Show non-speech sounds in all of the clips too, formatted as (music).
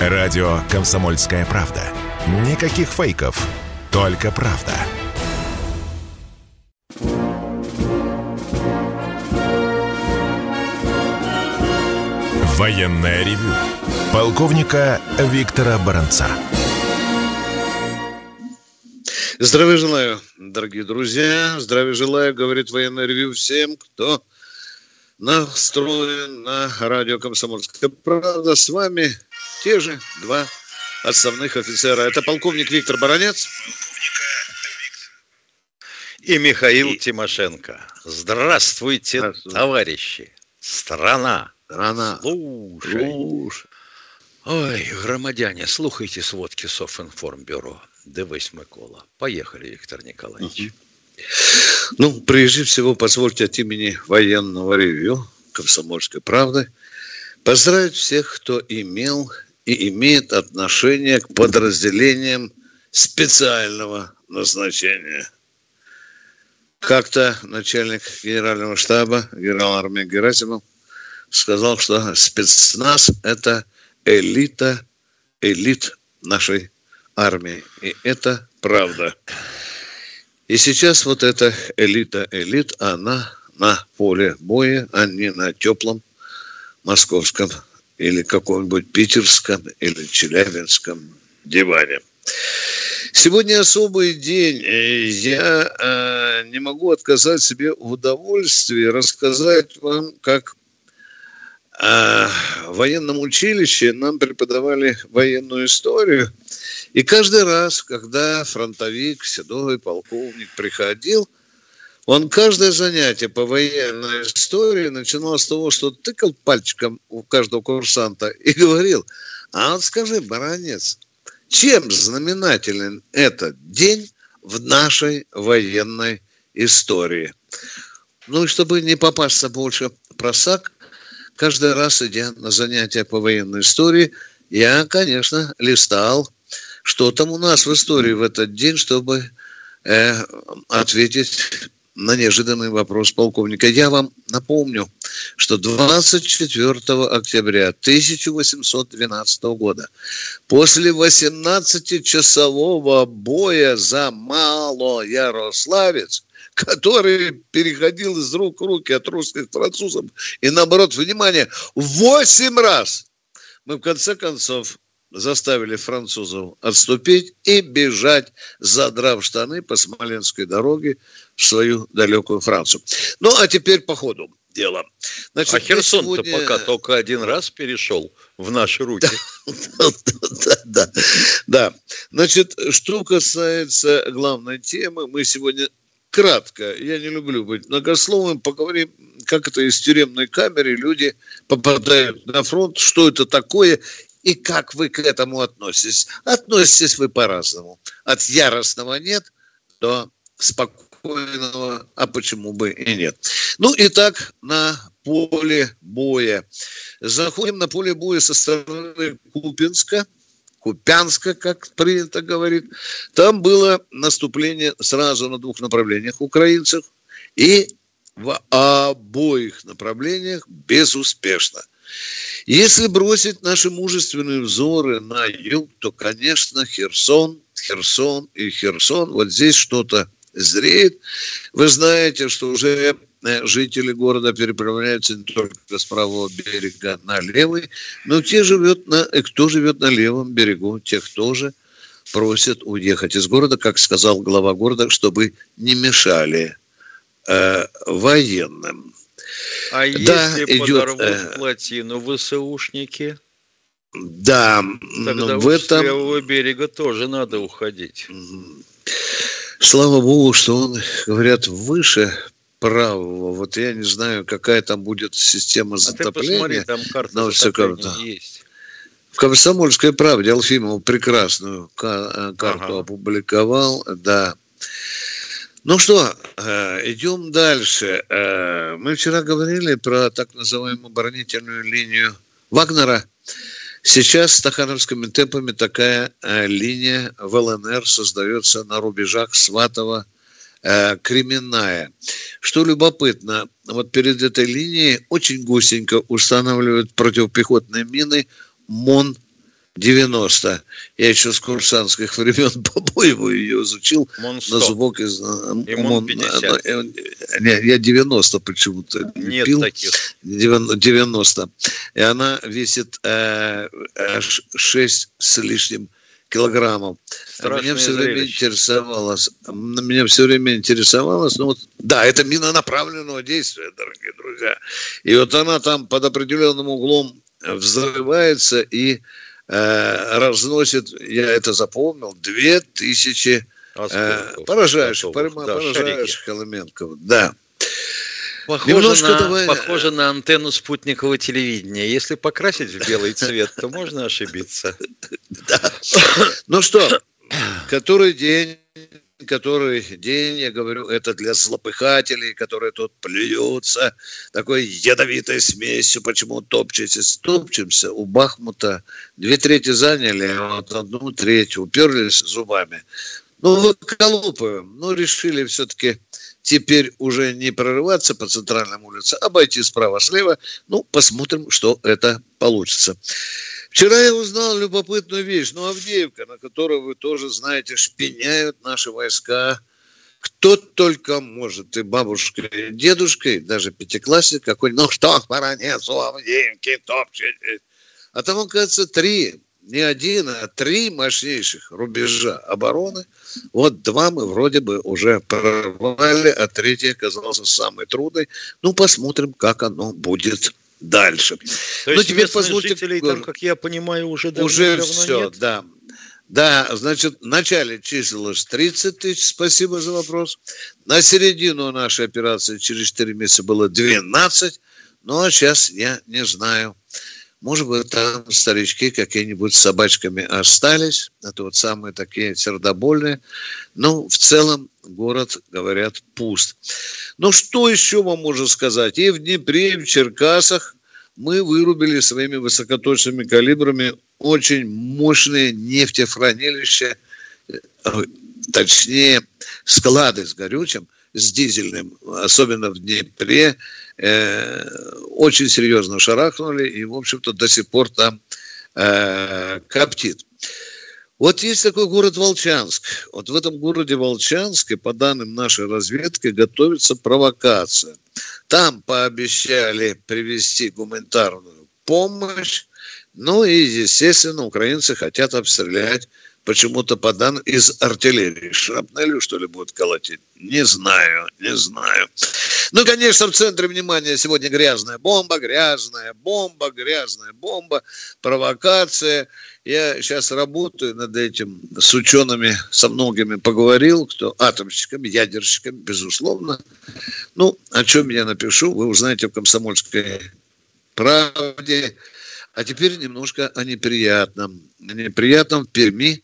Радио «Комсомольская правда». Никаких фейков, только правда. Военное ревю полковника Виктора Баранца. Здравия желаю, дорогие друзья. Здравия желаю, говорит военное ревю всем, кто настроен на радио «Комсомольская правда». С вами те же два основных офицера. Это полковник Виктор Баранец. И Михаил и... Тимошенко. Здравствуйте, Здравствуйте, товарищи. Страна. Страна. Слушай. Слушай. Ой, громадяне, слухайте сводки Софинформбюро. Дивись, Микола. Поехали, Виктор Николаевич. Ну, прежде всего, позвольте от имени военного ревью «Комсомольской правды» поздравить всех, кто имел и имеет отношение к подразделениям специального назначения. Как-то начальник генерального штаба, генерал армии Герасимов, сказал, что спецназ – это элита, элит нашей армии. И это правда. И сейчас вот эта элита элит, она на поле боя, а не на теплом московском или каком-нибудь питерском или челябинском диване. Сегодня особый день. Я э, не могу отказать себе в удовольствии рассказать вам, как э, в военном училище нам преподавали военную историю. И каждый раз, когда фронтовик, седой полковник приходил – он каждое занятие по военной истории начинал с того, что тыкал пальчиком у каждого курсанта и говорил, а вот скажи, баронец, чем знаменателен этот день в нашей военной истории? Ну и чтобы не попасться больше просак, каждый раз, идя на занятия по военной истории, я, конечно, листал, что там у нас в истории в этот день, чтобы э, ответить на неожиданный вопрос полковника. Я вам напомню, что 24 октября 1812 года после 18-часового боя за Мало-Ярославец, который переходил из рук в руки от русских к французам, и наоборот, внимание, 8 раз мы в конце концов заставили французов отступить и бежать, задрав штаны по Смоленской дороге в свою далекую Францию. Ну, а теперь по ходу дела. Значит, а Херсон-то сегодня... пока только один раз перешел в наши руки. (laughs) Да, да, да, да. Значит, что касается главной темы, мы сегодня кратко, я не люблю быть многословным, поговорим, как это из тюремной камеры люди попадают на фронт, что это такое и как вы к этому относитесь. Относитесь вы по-разному. От яростного нет до спокойного, а почему бы и нет. Ну, и так на поле боя. Заходим на поле боя со стороны Купинска, Купянска, как принято говорить. Там было наступление сразу на двух направлениях украинцев и в обоих направлениях безуспешно. Если бросить наши мужественные взоры на юг, то, конечно, Херсон, Херсон и Херсон, вот здесь что-то зреет. Вы знаете, что уже э, жители города переправляются не только с правого берега на левый, но те живет на, э, кто живет на левом берегу, тех тоже просят уехать из города, как сказал глава города, чтобы не мешали э, военным. А да, если идет, подорвут э, плотину ВСУшники? Да, Тогда в этом... с левого берега тоже надо уходить. Слава богу, что он, говорят, выше правого. Вот я не знаю, какая там будет система затопления. А ты посмотри, там карта затопления есть. В «Комсомольской правде» Алфимов прекрасную э, карту ага. опубликовал, да. Ну что, э, идем дальше. Э, мы вчера говорили про так называемую оборонительную линию Вагнера. Сейчас стахановскими темпами такая э, линия в ЛНР создается на рубежах Сватова, Кременная. Что любопытно, вот перед этой линией очень гусенько устанавливают противопехотные мины МОН 90. Я еще с курсантских времен, (laughs) по-моему, ее изучил Мон на зубок из... И Мон 50. Не, я 90 почему-то Нет пил. таких. 90. И она весит э, аж 6 с лишним килограммов. Страшное меня все время зрелище. интересовалось, меня все время интересовалось, ну вот, да, это мина направленного действия, дорогие друзья. И вот она там под определенным углом взрывается и э, разносит, я это запомнил, две тысячи э, Осколков поражающих, готовых. порыма- Да, шарики. поражающих элементов. Да. Похоже, Немножко на, давай- похоже на антенну спутникового телевидения. Если покрасить в белый цвет, то можно ошибиться. (laughs) Ну что, (coughs) который день, который день, я говорю, это для злопыхателей, которые тут плюются такой ядовитой смесью, почему топчетесь, топчемся. У Бахмута две трети заняли, а вот одну треть уперлись зубами. Ну, выколупываем. Ну, решили все-таки теперь уже не прорываться по центральным улицам, а обойти справа-слева. Ну, посмотрим, что это получится. Вчера я узнал любопытную вещь. Ну, Авдеевка, на которую вы тоже знаете, шпиняют наши войска. Кто только может, и бабушка, и дедушка, и даже пятиклассник какой ну что, баронец у Авдеевки топчетесь. А там, оказывается, три, не один, а три мощнейших рубежа обороны. Вот два мы вроде бы уже прорвали, а третий оказался самый трудный. Ну, посмотрим, как оно будет дальше. То Ну, есть теперь местных позвольте- жителей там, как я понимаю, уже давно, Уже давно все, нет? да. Да, значит, в начале числилось 30 тысяч, спасибо за вопрос. На середину нашей операции через 4 месяца было 12, ну а сейчас я не знаю. Может быть, там старички какие-нибудь с собачками остались, это вот самые такие сердобольные. Но в целом город, говорят, пуст. Ну, что еще вам можно сказать? И в Днепре, и в Черкасах мы вырубили своими высокоточными калибрами очень мощные нефтехранилища, э, точнее, склады с горючим, с дизельным, особенно в Днепре, э, очень серьезно шарахнули, и, в общем-то, до сих пор там э, коптит. Вот есть такой город Волчанск. Вот в этом городе Волчанске, по данным нашей разведки, готовится провокация. Там пообещали привезти гуманитарную помощь. Ну и, естественно, украинцы хотят обстрелять почему-то по данным из артиллерии. Шрапнелью, что ли, будут колотить? Не знаю, не знаю. Ну, конечно, в центре внимания сегодня грязная бомба, грязная бомба, грязная бомба, провокация. Я сейчас работаю над этим с учеными, со многими поговорил, кто атомщиками, ядерщиками, безусловно. Ну, о чем я напишу, вы узнаете в «Комсомольской правде». А теперь немножко о неприятном. О неприятном в Перми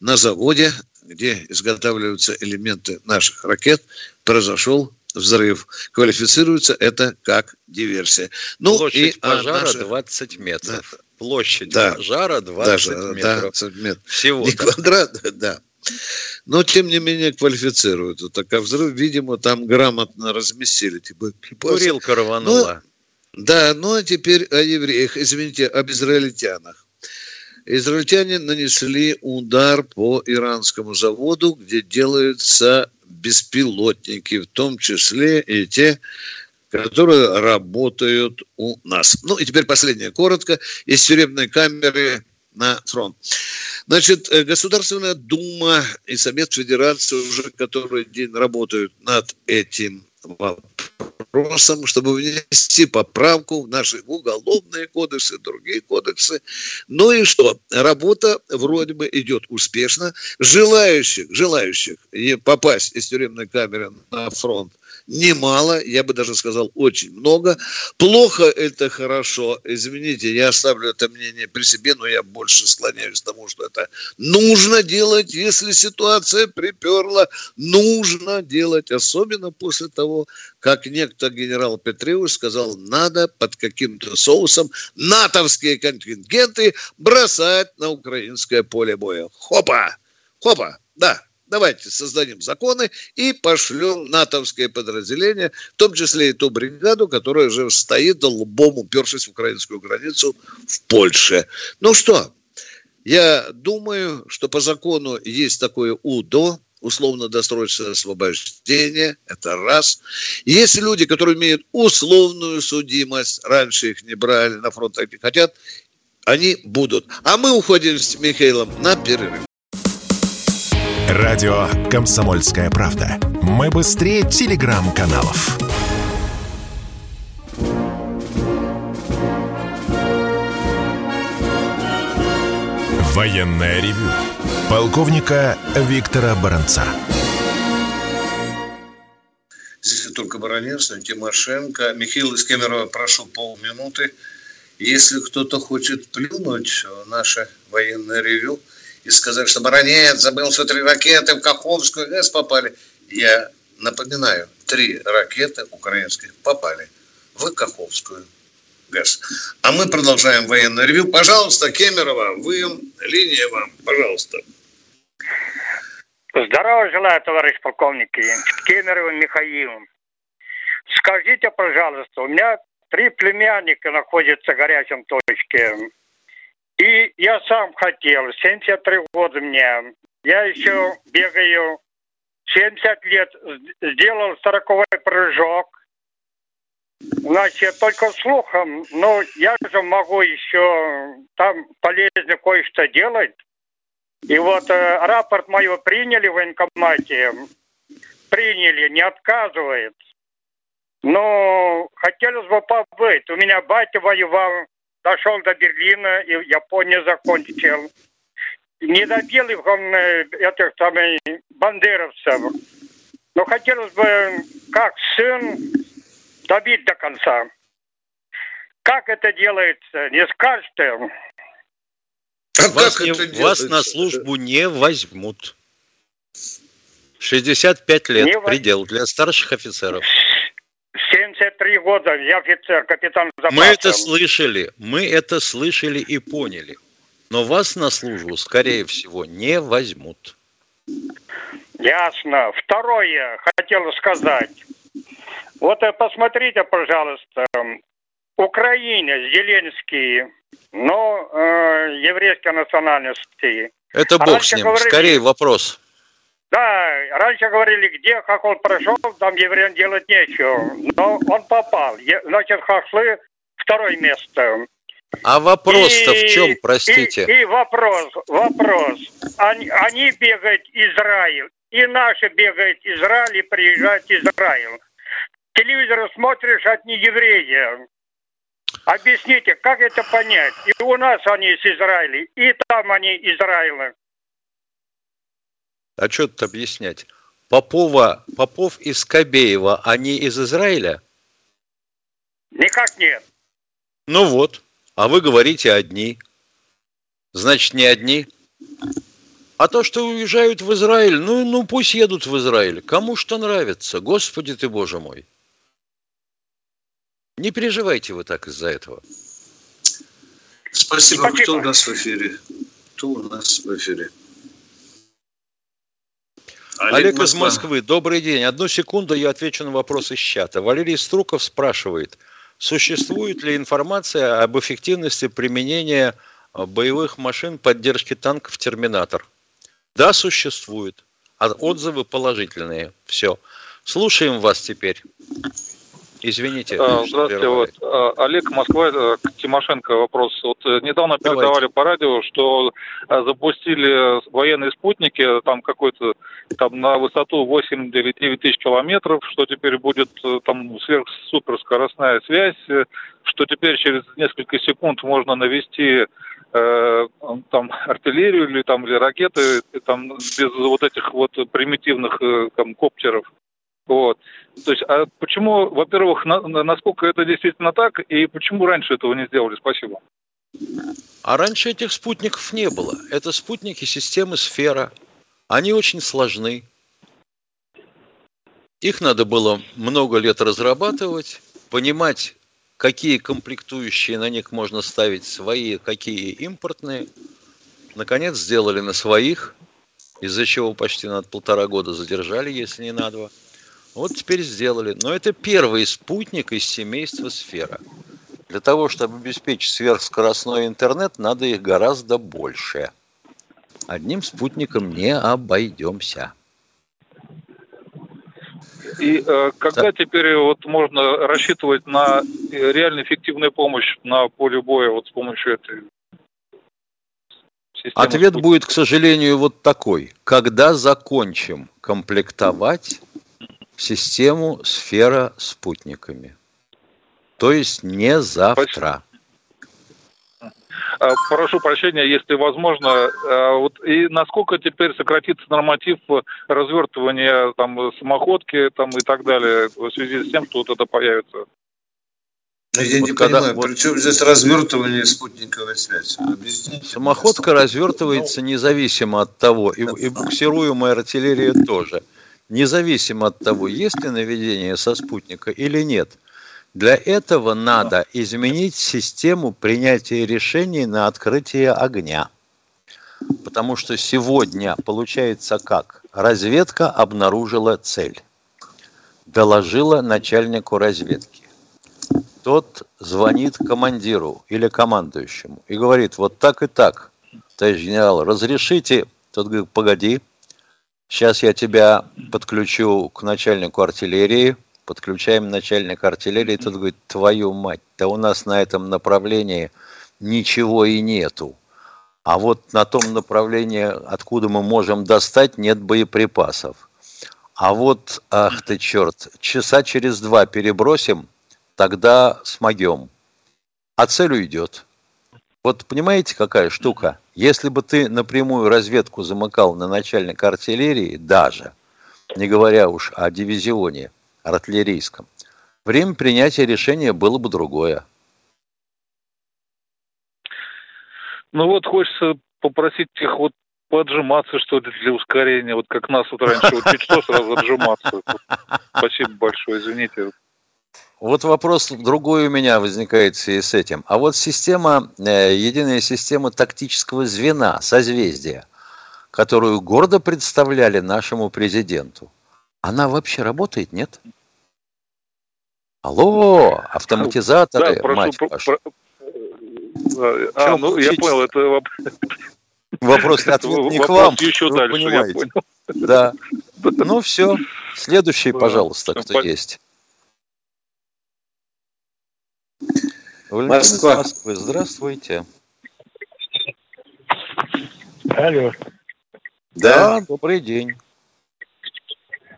на заводе, где изготавливаются элементы наших ракет, произошел взрыв. Квалифицируется это как диверсия. Ну, Площадь и о пожара наших- 20 метров. Площадь Да. пожара 20 Даже, метров. 20 метров. Всего. Не квадрат, (laughs) да. Но, тем не менее, квалифицируют. Так, а взрыв, видимо, там грамотно разместили. Типа, Курилка рванула. да, ну а теперь о евреях, извините, об израильтянах. Израильтяне нанесли удар по иранскому заводу, где делаются беспилотники, в том числе и те, которые работают у нас. Ну и теперь последнее, коротко, из тюремной камеры на фронт. Значит, э, Государственная Дума и Совет Федерации уже который день работают над этим вопросом, чтобы внести поправку в наши уголовные кодексы, другие кодексы. Ну и что? Работа вроде бы идет успешно. Желающих, желающих попасть из тюремной камеры на фронт немало, я бы даже сказал, очень много. Плохо это хорошо. Извините, я оставлю это мнение при себе, но я больше склоняюсь к тому, что это нужно делать, если ситуация приперла. Нужно делать, особенно после того, как некто генерал Петреус сказал, надо под каким-то соусом натовские контингенты бросать на украинское поле боя. Хопа! Хопа! Да, давайте создадим законы и пошлем натовское подразделение, в том числе и ту бригаду, которая уже стоит лбом, упершись в украинскую границу в Польше. Ну что, Я думаю, что по закону есть такое УДО, условно-досрочное освобождение, это раз. Есть люди, которые имеют условную судимость, раньше их не брали, на фронт так не хотят, они будут. А мы уходим с Михаилом на перерыв. Радио «Комсомольская правда». Мы быстрее телеграм-каналов. Военное ревю полковника Виктора Баранца. Здесь только Баранец, Тимошенко. Михаил из Кемерово, прошу полминуты. Если кто-то хочет плюнуть в наше военное ревю и сказать, что Баранец забыл, что три ракеты в Каховскую ГЭС попали, я напоминаю, три ракеты украинских попали в Каховскую ГЭС. А мы продолжаем военное ревю. Пожалуйста, Кемерово, вы, линия вам, пожалуйста. Здорово желаю, товарищ полковник. Кемерово Михаил. Скажите, пожалуйста, у меня три племянника находятся в горячем точке. И я сам хотел, 73 года мне. Я еще бегаю 70 лет, сделал 40 прыжок. Значит, только слухом, но я же могу еще там полезно кое-что делать. И вот э, рапорт мою приняли в военкомате, приняли, не отказывает. Но хотелось бы побыть. У меня батя воевал, дошел до Берлина и Японию закончил. Не добил их он, э, этих там, бандеровцев. Но хотелось бы, как сын, добить до конца. Как это делается, не скажете? А вас, не, вас на службу не возьмут. 65 лет не предел для старших офицеров. 73 года, я офицер, капитан запаса. Мы это слышали, мы это слышали и поняли. Но вас на службу, скорее всего, не возьмут. Ясно. Второе, хотел сказать. Вот э, посмотрите, пожалуйста, Украина, Зеленский, но э, еврейской национальности. Это бог раньше с ним. Говорили, Скорее вопрос. Да, раньше говорили, где, как он прошел, там евреям делать нечего. Но он попал. Значит, хашлы второе место. А вопрос-то и, в чем, простите? И, и вопрос, вопрос. Они, они бегают Израиль, и наши бегают Израиль, и приезжают Израиль телевизор смотришь от нееврея. Объясните, как это понять? И у нас они из Израиля, и там они Израиля. А что тут объяснять? Попова, Попов из Кобеева, они из Израиля? Никак нет. Ну вот, а вы говорите одни. Значит, не одни. А то, что уезжают в Израиль, ну, ну пусть едут в Израиль. Кому что нравится. Господи ты, Боже мой. Не переживайте вы так из-за этого. Спасибо. Спасибо. Кто у нас в эфире? Кто у нас в эфире? Олег, Олег из Москвы. Добрый день. Одну секунду я отвечу на вопрос из чата. Валерий Струков спрашивает, существует ли информация об эффективности применения э, боевых машин поддержки танков «Терминатор»? Да, существует. А отзывы положительные. Все. Слушаем вас теперь. Извините. А, здравствуйте. Вот, а, Олег, Москва, э, к Тимошенко вопрос. Вот э, недавно Давайте. передавали по радио, что э, запустили военные спутники там какой-то там на высоту 8 или 9 тысяч километров, что теперь будет там сверхсуперскоростная связь, что теперь через несколько секунд можно навести э, там артиллерию или там или ракеты там без вот этих вот примитивных э, там коптеров. Вот. То есть, а почему, во-первых, на, насколько это действительно так, и почему раньше этого не сделали? Спасибо. А раньше этих спутников не было. Это спутники системы Сфера. Они очень сложны. Их надо было много лет разрабатывать, понимать, какие комплектующие на них можно ставить свои, какие импортные. Наконец сделали на своих, из-за чего почти над полтора года задержали, если не на два. Вот теперь сделали. Но это первый спутник из семейства Сфера. Для того, чтобы обеспечить сверхскоростной интернет, надо их гораздо больше. Одним спутником не обойдемся. И э, когда да. теперь вот можно рассчитывать на э, реально эффективную помощь на поле боя вот с помощью этой системы? Ответ будет, к сожалению, вот такой. Когда закончим комплектовать систему сфера спутниками. То есть не завтра. А, прошу прощения, если возможно, а, вот и насколько теперь сократится норматив развертывания там самоходки там и так далее в связи с тем, что вот это появится? Ну, я вот не когда, понимаю, вот, при чем здесь развертывание спутниковой связи? Объясните. Самоходка развертывается независимо от того, и, и буксируемая артиллерия тоже, независимо от того, есть ли наведение со спутника или нет – для этого надо изменить систему принятия решений на открытие огня. Потому что сегодня получается как? Разведка обнаружила цель. Доложила начальнику разведки. Тот звонит командиру или командующему и говорит, вот так и так, товарищ генерал, разрешите? Тот говорит, погоди, сейчас я тебя подключу к начальнику артиллерии, подключаем начальника артиллерии, тот говорит, твою мать, да у нас на этом направлении ничего и нету. А вот на том направлении, откуда мы можем достать, нет боеприпасов. А вот, ах ты черт, часа через два перебросим, тогда смогем. А цель уйдет. Вот понимаете, какая штука? Если бы ты напрямую разведку замыкал на начальника артиллерии, даже, не говоря уж о дивизионе, артиллерийском, время принятия решения было бы другое. Ну вот хочется попросить их вот поджиматься, что ли, для ускорения, вот как нас вот раньше, (laughs) чуть что сразу отжиматься. Спасибо большое, извините. Вот вопрос другой у меня возникает в связи с этим. А вот система, э, единая система тактического звена, созвездия, которую гордо представляли нашему президенту, она вообще работает, нет? Алло, автоматизаторы, да, прошу, мать про, вашу. Про... А, ну, я понял, это вопрос ответ (laughs) не к вам. еще дальше, понимаете. я понял. Да. (laughs) Ну все, следующий, пожалуйста, кто есть. Москва. Москвы, здравствуйте. Алло. Да, добрый день.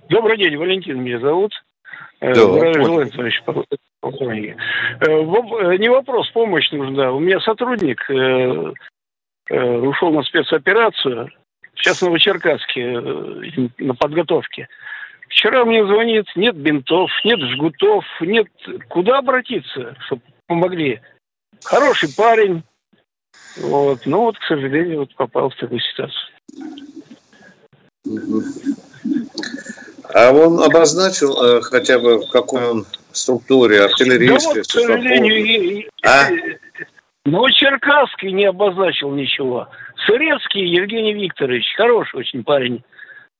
Добрый день, Валентин меня зовут. Э, да, Здравия желаю, товарищ полковник. Э, э, не вопрос, помощь нужна. У меня сотрудник ушел на спецоперацию, сейчас в Новочеркасске на подготовке. Вчера мне звонит, нет бинтов, нет жгутов, нет... Куда обратиться, чтобы помогли? Хороший парень, вот. Но вот, к сожалению, вот попал в такую ситуацию. А он обозначил э, хотя бы в какой он структуре артиллерийской? Да вот, к сожалению, а? Новочеркасский не обозначил ничего. Сырецкий Евгений Викторович, хороший очень парень.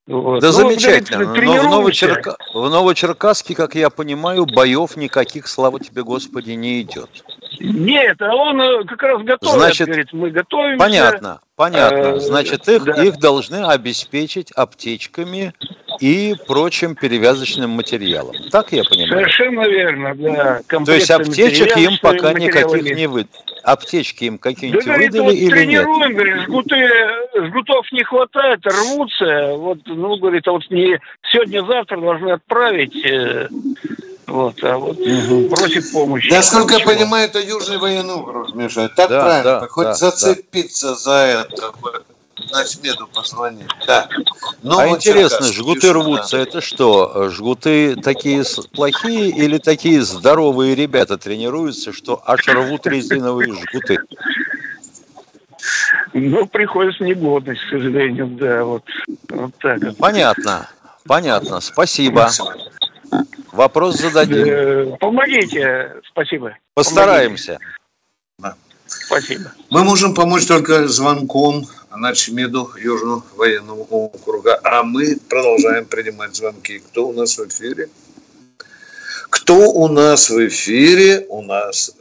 Вот. Да ну, замечательно. Говорит, Но в, Новочерка... в Новочеркасске, как я понимаю, боев никаких, слава тебе, Господи, не идет. Нет, а он э, как раз готовит, Значит, говорит, мы готовимся. Понятно, понятно. Э, Значит, их, да. их должны обеспечить аптечками и прочим перевязочным материалом. Так я понимаю? Совершенно верно, да. То есть аптечек им пока никаких не выдали. Аптечки им какие-нибудь да, выдали вот или тренируем, нет? Говорит, жгуты, жгутов не хватает, рвутся. Вот, ну, говорит, а вот не сегодня-завтра должны отправить. Э, вот, а вот угу. просит помощи. Насколько я понимаю, это Южный военный округ, Миша. Так да, правильно? Да, Хоть да, зацепиться да. за это на смену позвонить. Да. Ну, а вот интересно, жгуты рвутся, это что? Жгуты такие плохие или такие здоровые ребята тренируются, что аж рвут резиновые жгуты? Ну, приходится негодность, к сожалению, да, вот, вот так. Понятно, понятно, спасибо. Вопрос зададим. Э, помогите, спасибо. Постараемся. Да. Спасибо. Мы можем помочь только звонком начмеду Южного военного округа, а мы продолжаем принимать звонки. Кто у нас в эфире? Кто у нас в эфире? У нас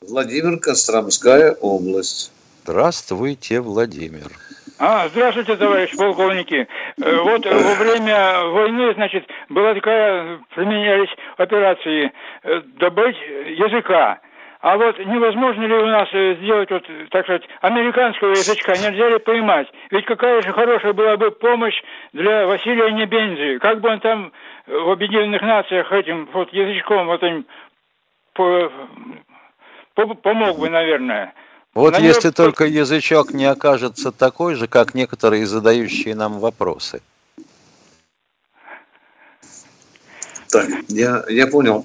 Владимир, Костромская область. Здравствуйте, Владимир. А, здравствуйте, товарищ полковники. Э, вот во время войны, значит, была такая, применялись операции э, добыть языка. А вот невозможно ли у нас э, сделать, вот, так сказать, американского язычка? Нельзя ли поймать? Ведь какая же хорошая была бы помощь для Василия Небензи. Как бы он там в Объединенных Нациях этим вот язычком вот этим по, по, помог бы, наверное. Вот На если него... только язычок не окажется такой же, как некоторые задающие нам вопросы. Так, я, я понял.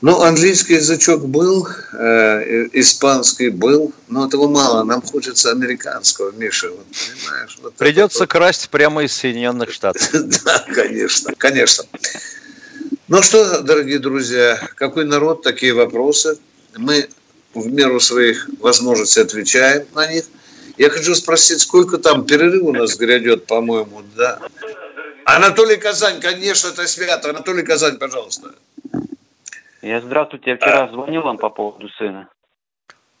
Ну, английский язычок был, э, испанский был, но этого мало. Нам хочется американского, Миша. Вот, понимаешь? Вот Придется вот. красть прямо из Соединенных Штатов. (laughs) Да, конечно, конечно. Ну что, дорогие друзья, какой народ, такие вопросы. Мы в меру своих возможностей отвечаем на них. Я хочу спросить, сколько там перерыв у нас грядет, по-моему, да? Анатолий Казань, конечно, это свято. Анатолий Казань, пожалуйста. Я здравствуйте, я вчера а... звонил вам по поводу сына.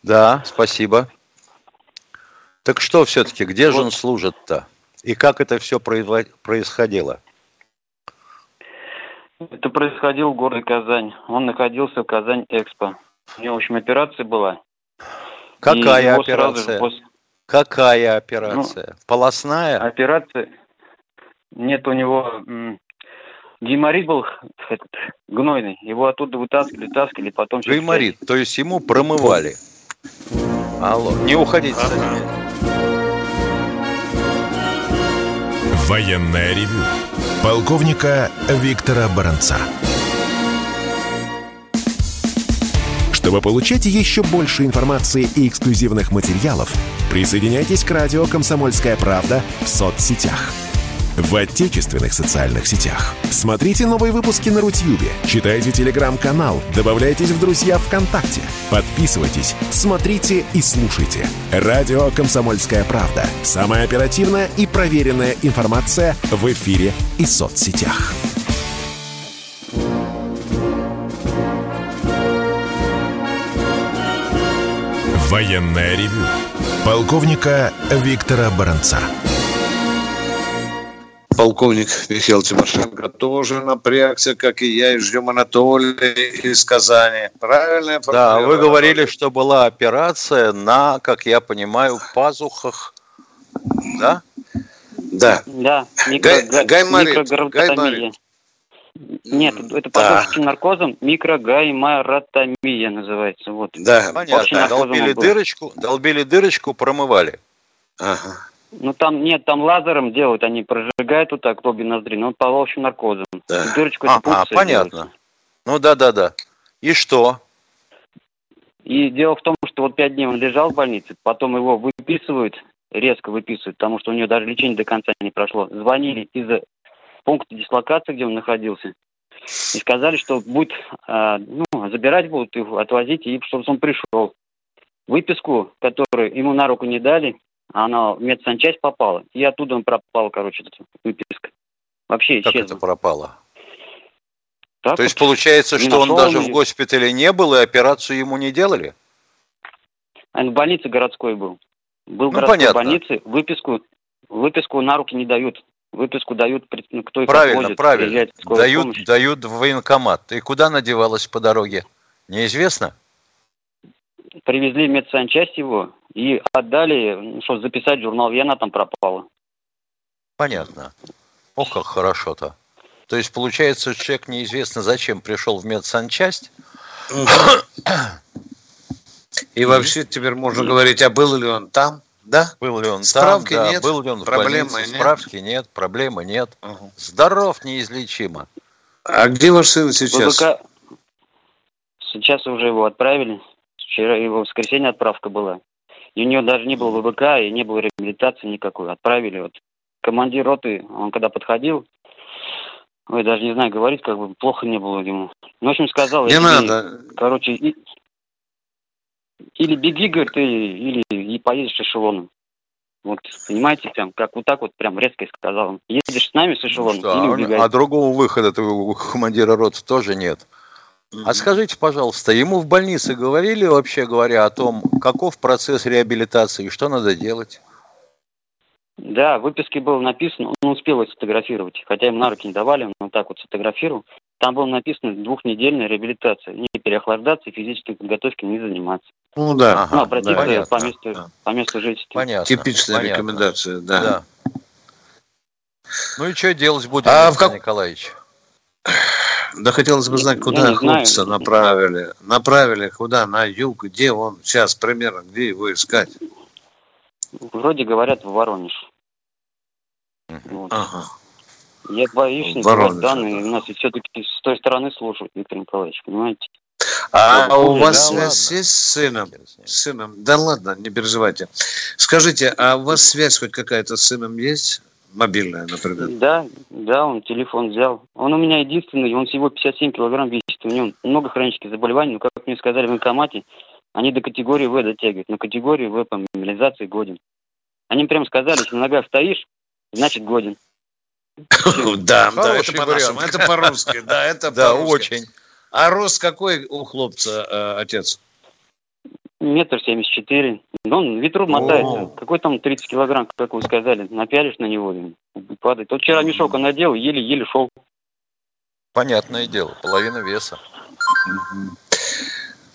Да, спасибо. Так что все-таки, где вот. же он служит-то? И как это все происходило? Это происходило в городе Казань. Он находился в Казань-Экспо. У него, в общем, операция была. Какая операция? После... Какая операция? Ну, Полостная? Операция. Нет, у него геморрит был этот, гнойный. Его оттуда вытаскивали, вытаскивали, потом... Геморрит, то есть ему промывали. Алло, не уходите. Ага. Военная ревю. Полковника Виктора Баранца. Чтобы получать еще больше информации и эксклюзивных материалов, присоединяйтесь к радио «Комсомольская правда» в соцсетях – в отечественных социальных сетях. Смотрите новые выпуски на Рутьюбе, читайте телеграм-канал, добавляйтесь в друзья ВКонтакте, подписывайтесь, смотрите и слушайте. Радио «Комсомольская правда». Самая оперативная и проверенная информация в эфире и соцсетях. Военная ревю. Полковника Виктора Баранца полковник Михаил Тимошенко тоже напрягся, как и я, и ждем Анатолия из Казани. Правильно? Да, вы говорили, что была операция на, как я понимаю, пазухах, да? Да. Да, микро, Гай, Гаймарит, Нет, это под да. наркозом микрогаймаротомия называется. Вот. Да, понятно. Долбили дырочку, долбили дырочку, промывали. Ага. Ну там нет, там лазером делают, они прожигают вот так обе ноздри, но по общим наркозом. Да. Дырочку а, а, понятно. Делают. Ну да, да, да. И что? И дело в том, что вот пять дней он лежал в больнице, потом его выписывают, резко выписывают, потому что у него даже лечение до конца не прошло. Звонили из пункта дислокации, где он находился, и сказали, что будет, э, ну, забирать будут его, отвозить, и чтобы он пришел. Выписку, которую ему на руку не дали, она в медсанчасть попала, и оттуда он пропал, короче, выписка. Вообще исчезла. Как это пропало? Так То вот есть получается, что он даже в госпитале не был, и операцию ему не делали? Он в больнице городской был. Был ну, в городской понятно. больнице, выписку, выписку на руки не дают. Выписку дают, ну, кто их Правильно, отводит, правильно. Дают, дают в военкомат. И куда она девалась по дороге? Неизвестно? Привезли в медсанчасть его, и отдали, что записать журнал Вена там пропало. Понятно. Ох, как хорошо-то. То есть, получается, человек неизвестно зачем пришел в медсанчасть. И вообще теперь можно говорить, а был ли он там? Да? Был ли он справки там? нет. Был ли он проблемы в больнице? Нет. Справки нет, проблемы нет. Угу. Здоров неизлечимо. А где ваш сын сейчас? ВВК... Сейчас уже его отправили. Вчера его в воскресенье отправка была. И у него даже не было ВБК, и не было реабилитации никакой. Отправили вот. Командир роты, он когда подходил, ой, даже не знаю, говорить, как бы плохо не было ему. Ну, в общем, сказал... Не надо. Короче, и, или беги, говорит, или, или и поедешь эшелоном. Вот, понимаете, прям, как вот так вот прям резко сказал. Едешь с нами с эшелоном ну, или убегаешь. А другого выхода у командира роты тоже нет. А скажите, пожалуйста, ему в больнице говорили, вообще говоря, о том, каков процесс реабилитации и что надо делать? Да, в выписке было написано, он успел их сфотографировать, хотя им на руки не давали, он так вот сфотографировал. Там было написано двухнедельная реабилитация, не переохлаждаться и физической подготовкой не заниматься. Ну да. Ага, ну, обратиться да, понятно, по, месту, да. по месту жительства. Понятно. Типичная понятно. рекомендация, да. Да. Ну и что делать будем, А в Виктор как- Николаевич? Да хотелось бы знать, куда хлопца направили. Направили куда? На юг. Где он сейчас примерно? Где его искать? Вроде говорят в Воронеж. Вот. Ага. Я боюсь не Воронеж, данные, у нас все-таки с той стороны слушают, Виктор Николаевич, понимаете? А Ну, у да вас ладно. связь есть с сыном? С сыном? Да ладно, не переживайте. Скажите, а у вас связь хоть какая-то с сыном есть? Мобильная, например. Да, да, он телефон взял. Он у меня единственный, он всего 57 килограмм весит. У него много хронических заболеваний, но, как мне сказали в военкомате, они до категории В дотягивают. На категории В по мобилизации годен. Они прям сказали, если на ногах стоишь, значит годен. Да, да, Хороший это по-нашему, это по-русски, да, это Да, по-русски. очень. А рост какой у хлопца, э, отец? Метр семьдесят четыре. Да Он ветру мотается. О. Какой там 30 килограмм, как вы сказали. Напялишь на него и падает. Вот вчера мешок он надел, еле-еле шел. Понятное дело, половина веса.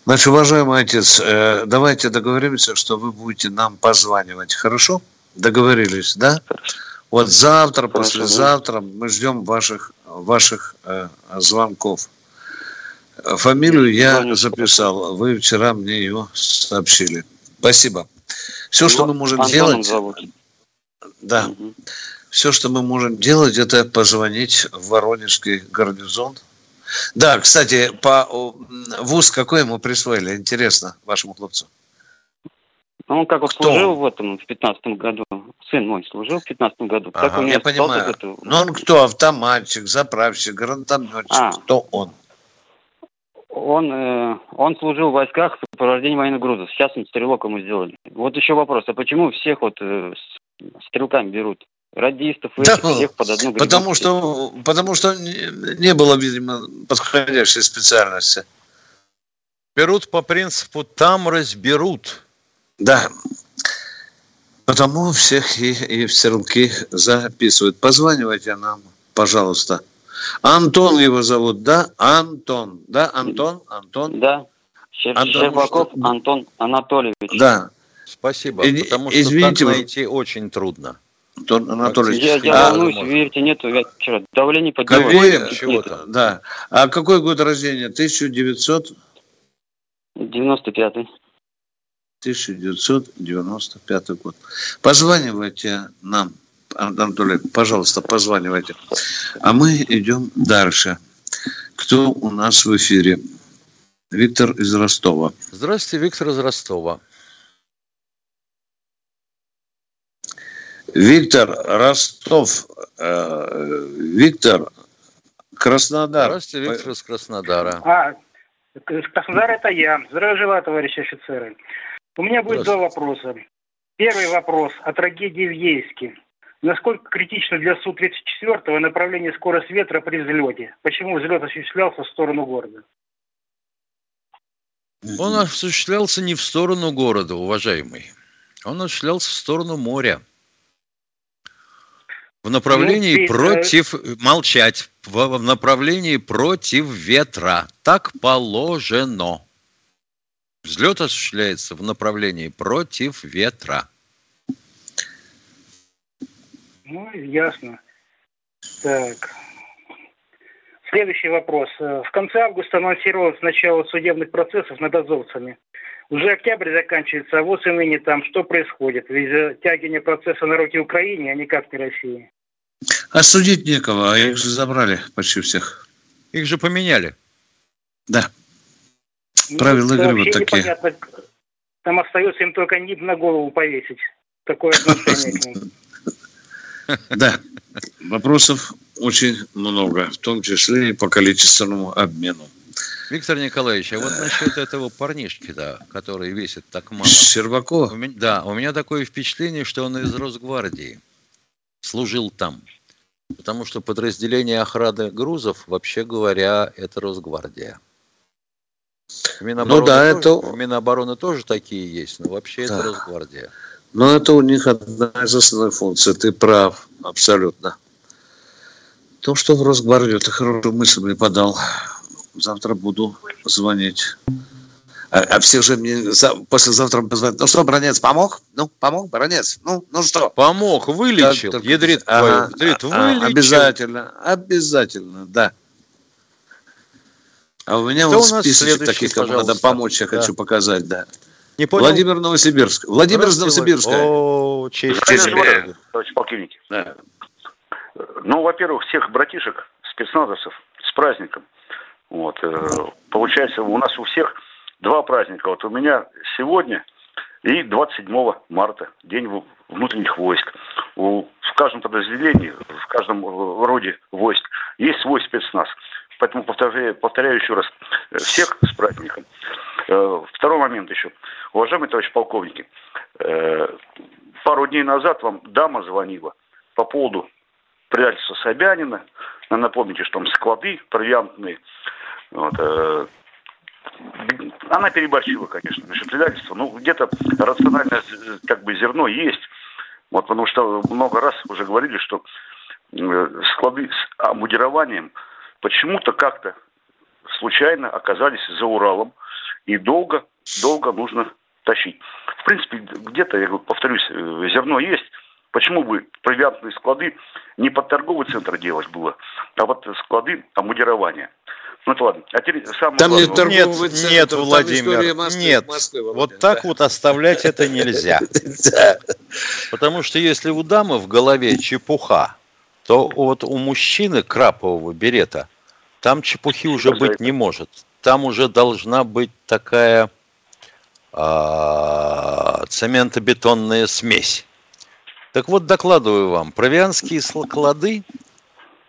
Значит, уважаемый отец, э, давайте договоримся, что вы будете нам позванивать, хорошо? Договорились, да? Вот завтра, Хорошо, послезавтра мы ждем ваших, ваших э, звонков. Э, Фамилию я записал, вы вчера мне ее сообщили. Спасибо. Все, что мы можем Антоном делать, зовут. да, все, что мы можем делать, это позвонить в Воронежский гарнизон. Да, кстати, по вуз какой ему присвоили? Интересно, вашему хлопцу. Ну, он как вот Кто? служил в этом, в пятнадцатом году. Сын мой служил в пятнадцатом году. так Ага, у меня Я понимаю. где-то- Но он кто? Автоматчик, заправщик, гранатометчик? А. Кто он? Он, э, он служил в войсках в сопровождении военных грузов. Сейчас он стрелок ему сделали. Вот еще вопрос, а почему всех вот э, стрелками берут? Радистов, Да, этих, всех под одну гребенку? Потому что, потому что не было, видимо, подходящей специальности. Берут по принципу «там разберут». Да. Потому всех и, и в стрелки записывают. Позванивайте нам, пожалуйста. Антон его зовут, да? Антон. Да, Антон? Антон? Да. Антон, Щербаков что- Антон Анатольевич. Да. Спасибо, Иди- потому что извините, так вы- найти очень трудно. Антон Анатольевич. Я, я А, волнуюсь, можно. верьте, нету, я вчера давление поднялось. Какой, Верим, чего э, там. да. А какой год рождения? 1900? 95-й. 1995 год. Позванивайте нам, Анатолий, пожалуйста, позванивайте. А мы идем дальше. Кто у нас в эфире? Виктор из Ростова. Здравствуйте, Виктор из Ростова. Виктор Ростов. Э, Виктор Краснодар. Здравствуйте, Виктор из Краснодара. А, Краснодар это я. Здравия желаю, товарищи офицеры. У меня будет два вопроса. Первый вопрос о трагедии в Ейске. Насколько критично для Су-34 направление скорость ветра при взлете? Почему взлет осуществлялся в сторону города? Он осуществлялся не в сторону города, уважаемый. Он осуществлялся в сторону моря. В направлении Ну, э, против... Молчать. В, в направлении против ветра. Так положено. Взлет осуществляется в направлении против ветра. Ну, ясно. Так. Следующий вопрос. Э, В конце августа анонсировалось начало судебных процессов над азовцами. Уже октябрь заканчивается, а вот и ныне там что происходит? Ведь затягивание процесса на руки Украине, а никак не России. А судить некого, а их же забрали почти всех. Их же поменяли. Да. Ну, Правила игры вот такие. непонятно. Там остается им только нип на голову повесить. Такое отношение к ним. Да. Вопросов очень много, в том числе и по количественному обмену. Виктор Николаевич, а вот насчет этого парнишки, да, который весит так мало. Щербакова? У меня- да, у меня такое впечатление, что он из Росгвардии служил там. Потому что подразделение охраны грузов, вообще говоря, это Росгвардия. Минобороны ну да, тоже, это... Минобороны тоже такие есть, но вообще да. это Росгвардия. Но это у них одна из основных функций. Ты прав, абсолютно. То, что в Росгвардию, ты хорошую мысль мне подал. Завтра буду звонить. А, а все же мне за, послезавтра позвонят. Ну что, Бронец, помог? Ну, помог, Бронец? Ну, ну что? Помог, вылечил. Как, ядрит, ага, ядрит, а, вылечил. Обязательно, обязательно, да. А у меня Кто вот список таких, кому надо помочь, я да. хочу показать, да. Не понял? Владимир Новосибирск. Владимир из Новосибирска. О, честь. честь товарищ полковник. Да. Ну, во-первых, всех братишек, спецназовцев с праздником. Вот. Э, получается, у нас у всех два праздника. Вот у меня сегодня и 27 марта, День внутренних войск. У, в каждом подразделении, в каждом роде войск есть свой спецназ. Поэтому повторяю, повторяю еще раз, э, всех с праздником. Э, второй момент еще. Уважаемые товарищи полковники, э, пару дней назад вам дама звонила по поводу предательства Собянина. Напомните, что там склады провиантные. Вот, она переборщила, конечно, насчет предательства. Ну, где-то рациональное как бы зерно есть. Вот, потому что много раз уже говорили, что склады с амудированием – почему-то как-то случайно оказались за Уралом, и долго, долго нужно тащить. В принципе, где-то, я повторюсь, э, зерно есть. Почему бы провиантные склады не под торговый центр делать было, а вот склады амудирования? Ну это ладно. А теперь самое там главное. Нет, торговый нет, центр, нет, Владимир, Москвы, нет. Москвы, вот так да. вот оставлять это нельзя. (laughs) Потому что если у дамы в голове чепуха, то вот у мужчины крапового берета там чепухи уже быть не может. Там уже должна быть такая а, цементобетонная смесь. Так вот, докладываю вам, провианские склады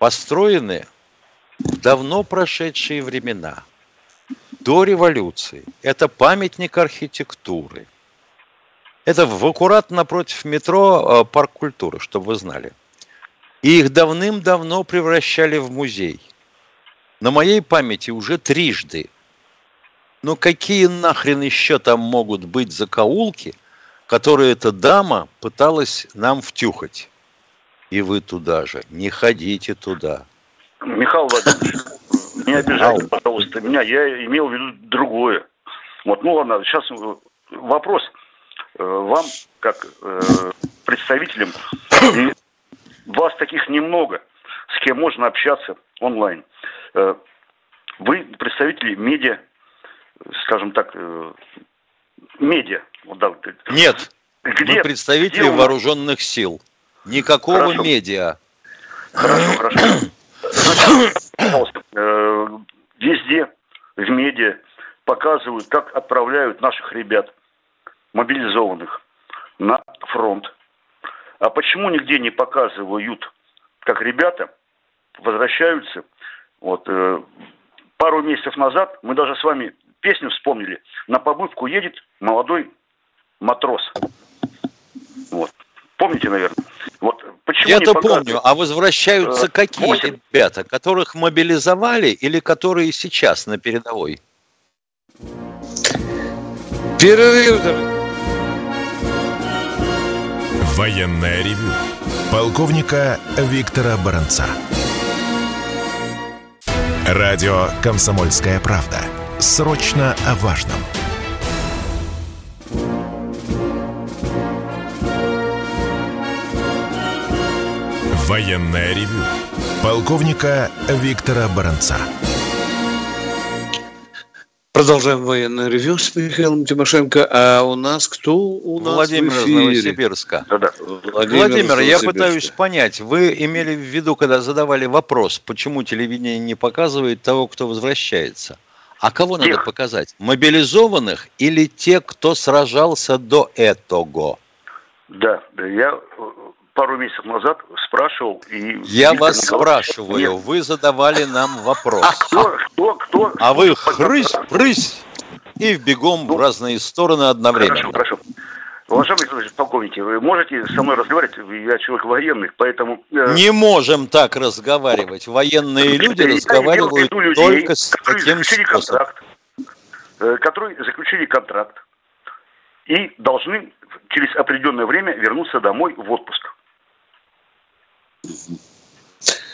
построены в давно прошедшие времена, до революции. Это памятник архитектуры. Это в аккурат напротив метро а, парк культуры, чтобы вы знали. И их давным-давно превращали в музей – на моей памяти уже трижды. Но какие нахрен еще там могут быть закоулки, которые эта дама пыталась нам втюхать? И вы туда же. Не ходите туда. Михаил Владимирович, не обижайте, пожалуйста, меня. Я имел в виду другое. Вот, ну ладно, сейчас э, вопрос э, вам, как э, представителям, вас таких немного, с кем можно общаться онлайн. Э, вы представители медиа, скажем так, э, медиа. Нет, где, мы представители где вооруженных сил. Никакого хорошо. медиа. Хорошо, хорошо. Значит, пожалуйста, э, везде в медиа показывают, как отправляют наших ребят, мобилизованных, на фронт. А почему нигде не показывают, как ребята возвращаются вот, э, пару месяцев назад мы даже с вами песню вспомнили. На побывку едет молодой матрос. Вот. Помните, наверное? Вот почему Я-то помню. А возвращаются э, какие 8. ребята? Которых мобилизовали или которые сейчас на передовой? Перерыв. Военная ревю. Полковника Виктора Баранца. Радио «Комсомольская правда». Срочно о важном. Военная ревю. Полковника Виктора Баранца. Продолжаем военное ревю с Михаилом Тимошенко. А у нас кто у нас Владимир из Новосибирска. Да, да. Владимир, Владимир я пытаюсь понять, вы имели в виду, когда задавали вопрос, почему телевидение не показывает того, кто возвращается? А кого Тех. надо показать? Мобилизованных или тех, кто сражался до этого? Да, да, я пару месяцев назад спрашивал и... Я Виктор вас спрашиваю, нет. вы задавали нам вопрос. А кто, кто, кто? А вы хрысь, прысь и бегом ну, в разные стороны одновременно. Хорошо, хорошо. Уважаемые полковники, вы можете со мной разговаривать? Я человек военный, поэтому... Э, Не можем так разговаривать. Военные люди разговаривают людей, только с таким способом. э, которые заключили контракт и должны через определенное время вернуться домой в отпуск.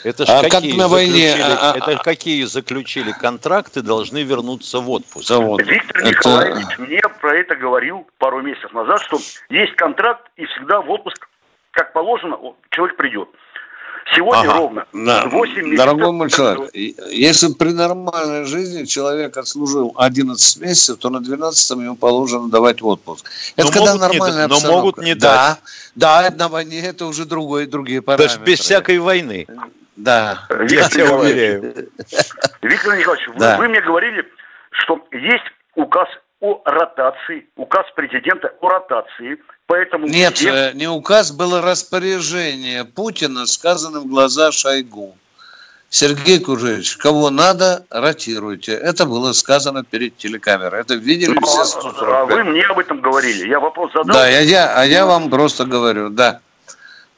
Это а какие как на войне? А, а, это какие заключили контракты, должны вернуться в отпуск? Завод. Виктор это... Николаевич мне про это говорил пару месяцев назад, что есть контракт и всегда в отпуск, как положено, человек придет. Сегодня ага. ровно да. 8 месяцев. Дорогой мой человек, если при нормальной жизни человек отслужил 11 месяцев, то на 12 ему положено давать отпуск. Это но когда нормальная не, Но могут не да, дать. Да, на войне это уже другой, другие параметры. Даже без всякой войны. Да. Я тебя уверяю. Виктор Николаевич, да. вы, вы мне говорили, что есть указ о ротации, указ президента о ротации, поэтому... Нет, все... Э, не указ, было распоряжение Путина, сказано в глаза Шойгу. Сергей Кужевич, кого надо, ротируйте. Это было сказано перед телекамерой. Это видели ну, все 145. А вы мне об этом говорили. Я вопрос задал. Да, я, я, а я вам просто говорю, да.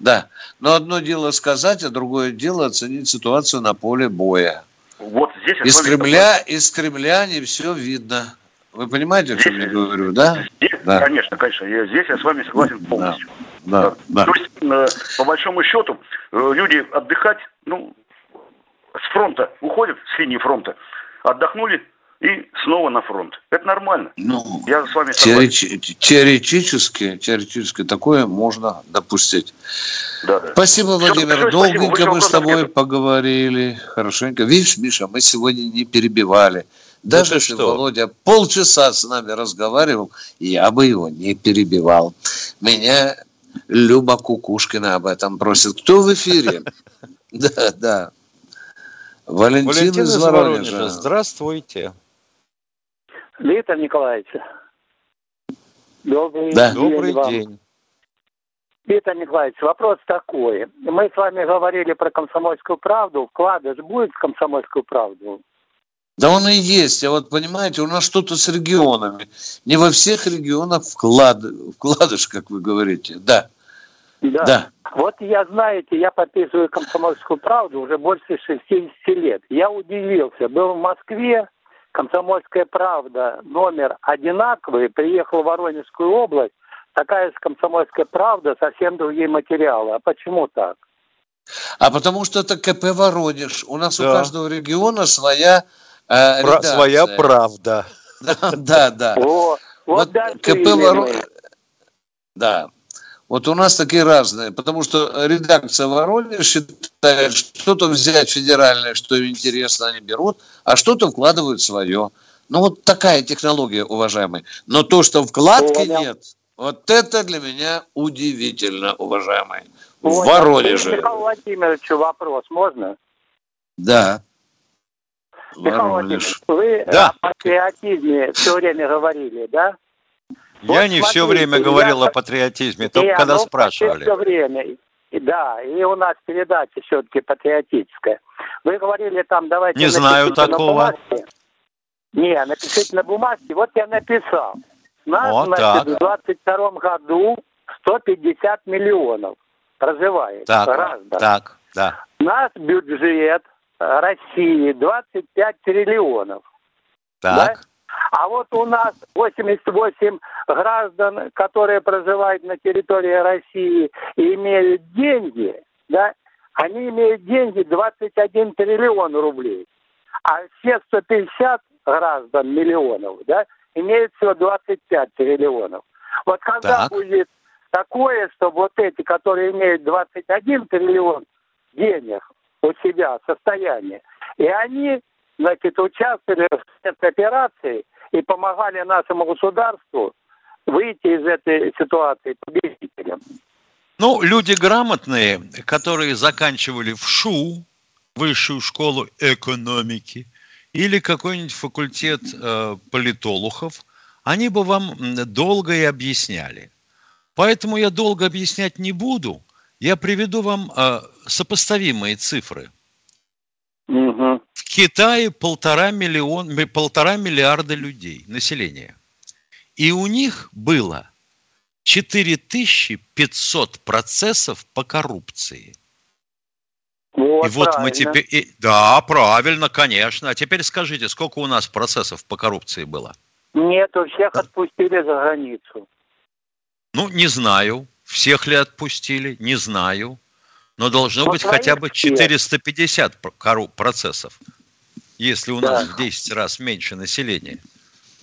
Да. Но одно дело сказать, а другое дело оценить ситуацию на поле боя. Вот здесь из Кремля, из Кремля не все видно. Вы понимаете, о чем я говорю, да? Здесь, да? Конечно, конечно. Я, здесь я с вами согласен полностью. Да, да, да. То есть, э, по большому счету, э, люди отдыхать, ну, с фронта уходят, с линии фронта, отдохнули, и снова на фронт. Это нормально. Ну, Я с вами согласен. Теоретически, теоретически такое можно допустить. Да, да. Спасибо, Владимир. Все, Долгенько спасибо. мы с тобой поговорили. Хорошенько. Видишь, Миша, мы сегодня не перебивали. Даже если что? Володя полчаса с нами разговаривал, я бы его не перебивал. Меня Люба Кукушкина об этом просит. Кто в эфире? (laughs) Да, да. Валентин, из Воронежа. Здравствуйте. Виктор Николаевич. Добрый да. день. Добрый вам. день. Виктор Николаевич, вопрос такой. Мы с вами говорили про комсомольскую правду. Вкладыш будет в комсомольскую правду? Да он и есть. А вот понимаете, у нас что-то с регионами. Не во всех регионах вклад, вкладыш, как вы говорите. Да. Да. да. Вот я, знаете, я подписываю комсомольскую правду уже больше 60 лет. Я удивился. Был в Москве, «Комсомольская правда» номер одинаковый, приехал в Воронежскую область, такая же «Комсомольская правда», совсем другие материалы. А почему так? А потому что это КП Воронеж. У нас да. у каждого региона своя э, Про, Своя правда. Да, (laughs) да. да. О, вот, вот КП Воронеж. Да. Вот у нас такие разные, потому что редакция Воронеж считает, что-то взять федеральное, что им интересно, они берут, а что-то вкладывают свое. Ну вот такая технология, уважаемый. Но то, что вкладки Понял. нет, вот это для меня удивительно, уважаемый. В Воронеже. Михаил Владимировичу вопрос можно? Да. Михаил Владимирович, вы да. о патриотизме все время говорили, да? Я вот не смотрите, все время говорил я... о патриотизме, только я, когда спрашивали. Все время. И, да, и у нас передача все-таки патриотическая. Вы говорили там, давайте... Не знаю такого. Не, напишите на бумажке. Вот я написал. Нас, вот значит, так. в 22 году 150 миллионов проживает так, граждан. Так, да. Наш бюджет России 25 триллионов. Так. Да? А вот у нас 88 граждан, которые проживают на территории России и имеют деньги, да, они имеют деньги 21 триллион рублей. А все 150 граждан, миллионов, да, имеют всего 25 триллионов. Вот когда так. будет такое, что вот эти, которые имеют 21 триллион денег у себя, состояние, и они значит, участвовали в этой операции и помогали нашему государству выйти из этой ситуации победителем. Ну, люди грамотные, которые заканчивали в ШУ, высшую школу экономики, или какой-нибудь факультет э, политологов, они бы вам долго и объясняли. Поэтому я долго объяснять не буду. Я приведу вам э, сопоставимые цифры – Угу. В Китае полтора, миллион, полтора миллиарда людей, населения. И у них было 4500 процессов по коррупции. Вот, и вот правильно. мы теперь... И, да, правильно, конечно. А теперь скажите, сколько у нас процессов по коррупции было? Нет, всех отпустили за границу. Ну, не знаю. Всех ли отпустили? Не знаю. Но должно вот быть хотя бы 450 процессов, если у да. нас в 10 раз меньше населения.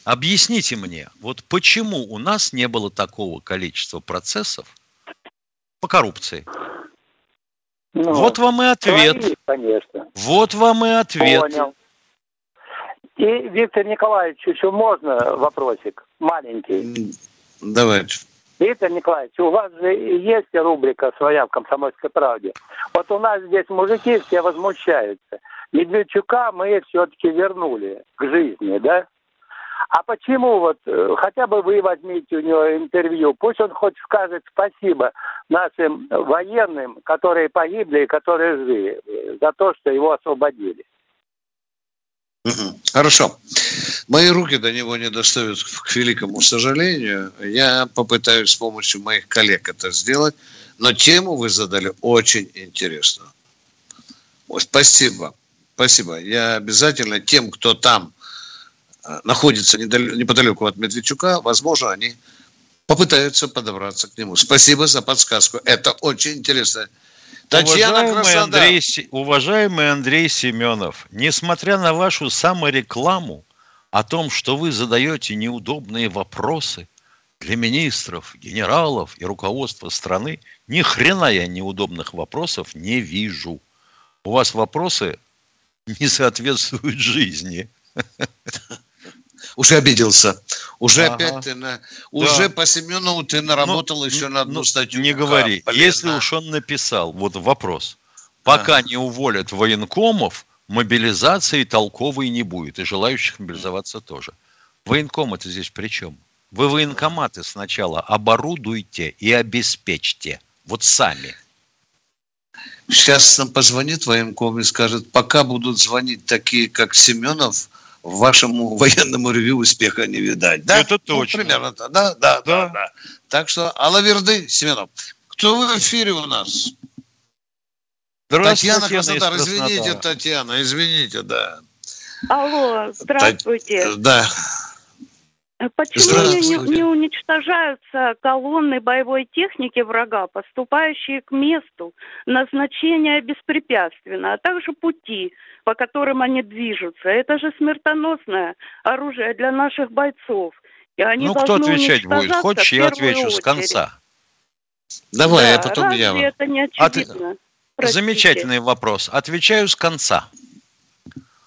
Объясните мне, вот почему у нас не было такого количества процессов по коррупции? Ну, вот вам и ответ. Свои, конечно. Вот вам и ответ. Понял. И, Виктор Николаевич, еще можно вопросик маленький? Давайте. Виктор Николаевич, у вас же есть рубрика своя в «Комсомольской правде». Вот у нас здесь мужики все возмущаются. Медведчука мы все-таки вернули к жизни, да? А почему вот, э, хотя бы вы возьмите у него интервью, пусть он хоть скажет спасибо нашим военным, которые погибли и которые живы, за то, что его освободили. Хорошо. Мои руки до него не достают, к великому сожалению. Я попытаюсь с помощью моих коллег это сделать. Но тему вы задали очень интересную. Спасибо. Спасибо. Я обязательно тем, кто там э, находится неподалеку от Медведчука, возможно, они попытаются подобраться к нему. Спасибо за подсказку. Это очень интересно. Татьяна уважаемый Андрей, уважаемый Андрей Семенов, несмотря на вашу саморекламу о том, что вы задаете неудобные вопросы для министров, генералов и руководства страны, ни хрена я неудобных вопросов не вижу. У вас вопросы не соответствуют жизни. (laughs) Уже обиделся. Уже ага. опять ты на... Уже да. по Семенову ты наработал ну, еще на одну ну, статью. Не говори. Полезно. Если уж он написал, вот вопрос. Пока ага. не уволят военкомов, мобилизации толковой не будет. И желающих мобилизоваться тоже. Военком это здесь при чем? Вы военкоматы сначала оборудуйте и обеспечьте. Вот сами. Сейчас нам позвонит военком и скажет, пока будут звонить такие, как Семенов, вашему (laughs) военному ревю успеха не видать. Да? Это точно. Ну, примерно так. Да, да, да, да, да. Так что, Алаверды, Семенов, кто в эфире у нас? Татьяна Краснодар, извините, Татьяна, извините, да. Алло, здравствуйте. Та- да. Почему не, не уничтожаются колонны боевой техники врага, поступающие к месту назначения беспрепятственно, а также пути, по которым они движутся? Это же смертоносное оружие для наших бойцов. И они ну, кто отвечать будет? Хочешь, я отвечу очередь. с конца. Давай, да, а потом разве я... это не очевидно? От... Замечательный вопрос. Отвечаю с конца.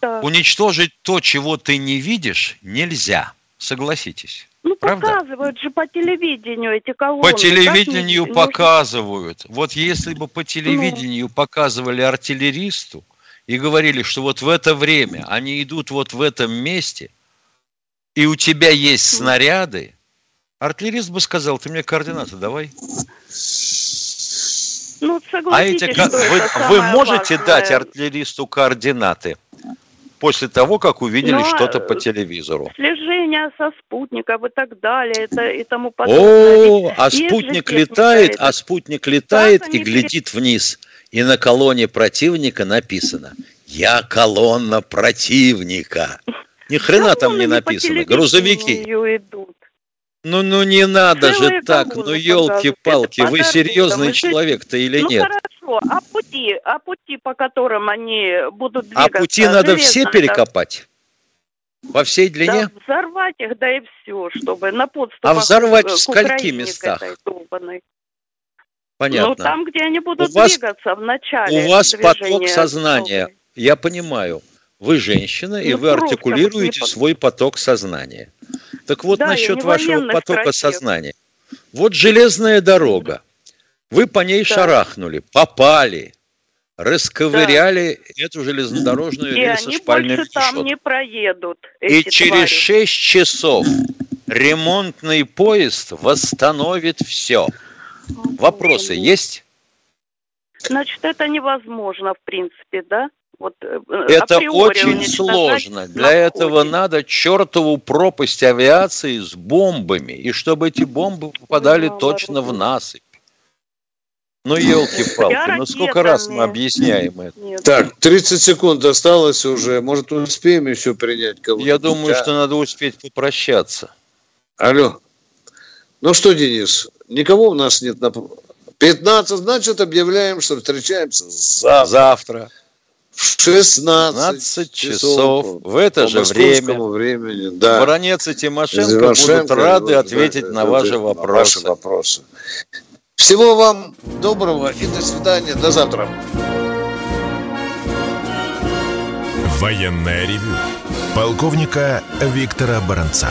Так. Уничтожить то, чего ты не видишь, нельзя. Согласитесь. Ну, Правда? показывают же по телевидению эти колонны. По телевидению как показывают. Вот если бы по телевидению ну. показывали артиллеристу и говорили, что вот в это время они идут вот в этом месте, и у тебя есть снаряды, артиллерист бы сказал, ты мне координаты давай. Ну, а эти, вы, вы можете важное. дать артиллеристу координаты? После того, как увидели Но что-то по телевизору. Слежение со спутников и так далее это, и тому подобное. О, а спутник летает, а спутник летает и глядит вниз. И на колонне противника написано «Я колонна противника». Ни хрена там не написано. Грузовики. Ну, ну не надо Целые же так, ну елки-палки, вы серьезный человек-то или ну, нет? Хорошо, а пути, а пути, по которым они будут а двигаться? А пути надо все перекопать? По всей длине? Да, взорвать их, да и все, чтобы на подступах А взорвать в скольки местах? Понятно. Ну, там, где они будут у вас, двигаться в начале У вас поток сознания, я понимаю. Вы женщина, ну, и вы артикулируете свой поток сознания. Так вот, да, насчет вашего потока красив. сознания. Вот железная дорога. Вы по ней да. шарахнули, попали, расковыряли да. эту железнодорожную и рельсошпальную решетку. там не проедут. И через твари. 6 часов ремонтный поезд восстановит все. Вопросы есть? Значит, это невозможно, в принципе, да? Вот, э, это очень сложно. Для этого надо чертову пропасть авиации с бомбами, и чтобы эти бомбы (laughs) попадали ну, точно в насыпь. Ну, елки-палки, ну сколько раз мы объясняем это? Нет. Так, 30 секунд осталось уже. Может, успеем еще принять кого-то? Я думаю, что надо успеть попрощаться. Алло. Ну что, Денис, никого у нас нет на... 15, значит, объявляем, что встречаемся завтра. Завтра. В 16 часов, часов в это же время времени, да. Баронец и Тимошенко, Тимошенко будут рады ответить на ваши вопросы. ваши вопросы. Всего вам доброго и до свидания. До завтра. Военная ревю. Полковника Виктора Баранца.